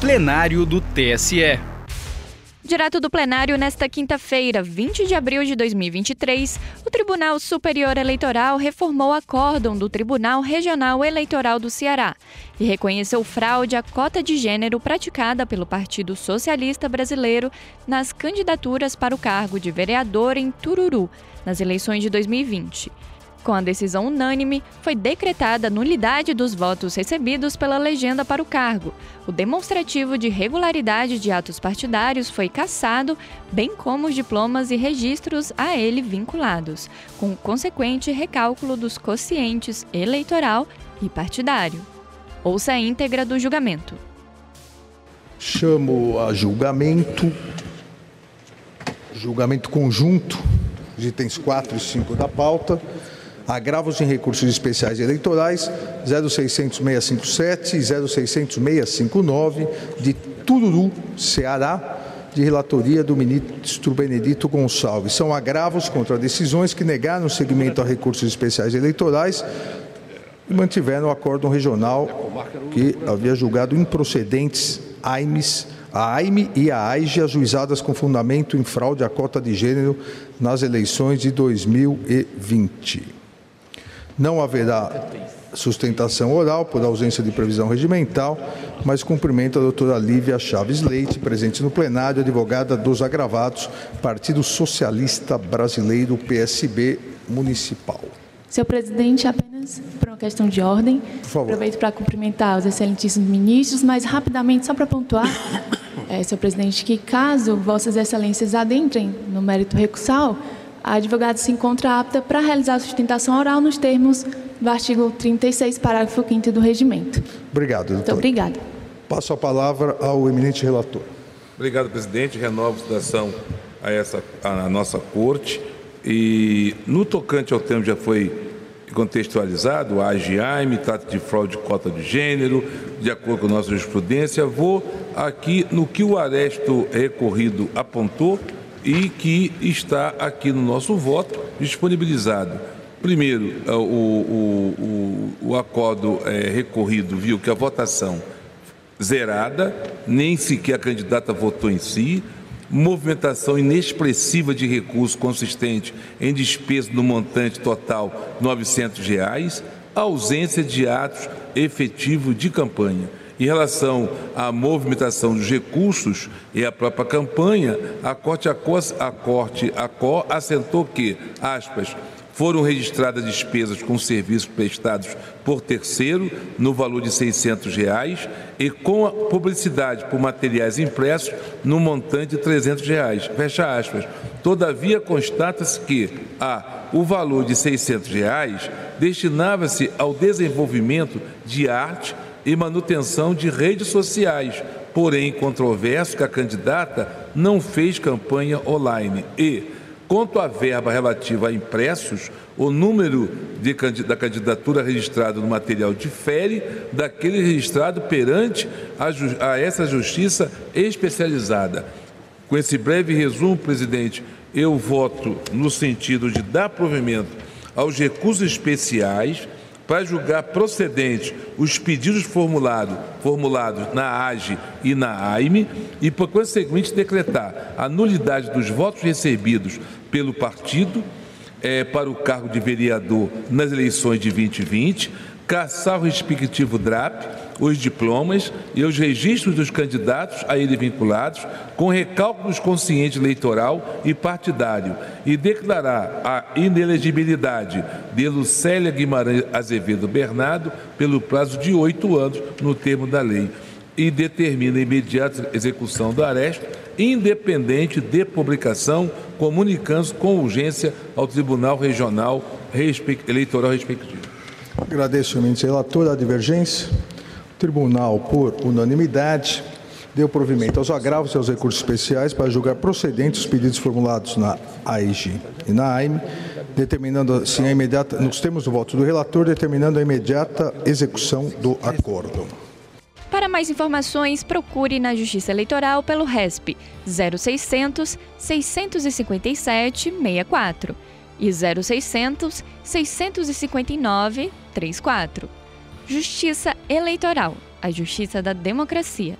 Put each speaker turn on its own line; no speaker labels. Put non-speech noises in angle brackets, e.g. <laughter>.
plenário do TSE.
Direto do plenário, nesta quinta-feira, 20 de abril de 2023, o Tribunal Superior Eleitoral reformou o acórdão do Tribunal Regional Eleitoral do Ceará e reconheceu fraude à cota de gênero praticada pelo Partido Socialista Brasileiro nas candidaturas para o cargo de vereador em Tururu, nas eleições de 2020. Com a decisão unânime, foi decretada a nulidade dos votos recebidos pela legenda para o cargo. O demonstrativo de regularidade de atos partidários foi cassado, bem como os diplomas e registros a ele vinculados, com o consequente recálculo dos quocientes eleitoral e partidário. Ouça a íntegra do julgamento.
Chamo a julgamento, julgamento conjunto, os itens 4 e 5 da pauta agravos em recursos especiais eleitorais 0600-657 e 0600-659 de Tururu, Ceará, de relatoria do ministro Benedito Gonçalves. São agravos contra decisões que negaram segmento a recursos especiais eleitorais e mantiveram o acórdão regional que havia julgado improcedentes AIMES, a AIME e a AIGE ajuizadas com fundamento em fraude à cota de gênero nas eleições de 2020. Não haverá sustentação oral por ausência de previsão regimental, mas cumprimento a doutora Lívia Chaves Leite, presente no plenário, advogada dos agravados, Partido Socialista Brasileiro, PSB Municipal.
Senhor presidente, apenas por uma questão de ordem, aproveito para cumprimentar os excelentíssimos ministros, mas rapidamente, só para pontuar, é, <coughs> senhor presidente, que caso vossas excelências adentrem no mérito recursal, a advogada se encontra apta para realizar a sustentação oral nos termos do artigo 36, parágrafo 5 do regimento.
Obrigado, doutor.
Muito obrigada.
Passo a palavra ao eminente relator.
Obrigado, presidente. Renovo a citação a essa a nossa corte. E no tocante ao tema já foi contextualizado, a AGIAIM trata de fraude de cota de gênero, de acordo com a nossa jurisprudência. Vou aqui no que o aresto recorrido apontou e que está aqui no nosso voto disponibilizado. Primeiro, é, o, o, o, o acordo é, recorrido viu que a votação zerada, nem sequer a candidata votou em si, movimentação inexpressiva de recursos consistente em despesa no montante total 900 reais, ausência de atos efetivos de campanha. Em relação à movimentação dos recursos e à própria campanha, a Corte, a, a Corte assentou que, aspas, foram registradas despesas com serviços prestados por terceiro no valor de 600 reais e com a publicidade por materiais impressos no montante de 300 reais. Fecha aspas. Todavia, constata-se que a o valor de 600 reais destinava-se ao desenvolvimento de arte e manutenção de redes sociais, porém controverso que a candidata não fez campanha online e, quanto à verba relativa a impressos, o número de, da candidatura registrada no material difere daquele registrado perante a, a essa justiça especializada. Com esse breve resumo, presidente, eu voto no sentido de dar provimento aos recursos especiais para julgar procedentes os pedidos formulados, formulados na AGE e na AIME e, por consequente, decretar a nulidade dos votos recebidos pelo partido é, para o cargo de vereador nas eleições de 2020, caçar o respectivo DRAP, os diplomas e os registros dos candidatos a ele vinculados, com recálculos consciente eleitoral e partidário, e declarar a inelegibilidade de Lucélia Guimarães Azevedo Bernardo pelo prazo de oito anos, no termo da lei, e determina a imediata execução do aresto, independente de publicação, comunicando com urgência ao Tribunal Regional Eleitoral respectivo.
Agradeço, eminente relator, a divergência. Tribunal, por unanimidade, deu provimento aos agravos e aos recursos especiais para julgar procedentes os pedidos formulados na AIG e na AIM, determinando assim a imediata, nos termos do voto do relator, determinando a imediata execução do acordo.
Para mais informações, procure na Justiça Eleitoral pelo RESP. 0600 657 64 e 0600 659 34. Justiça Eleitoral, a justiça da democracia.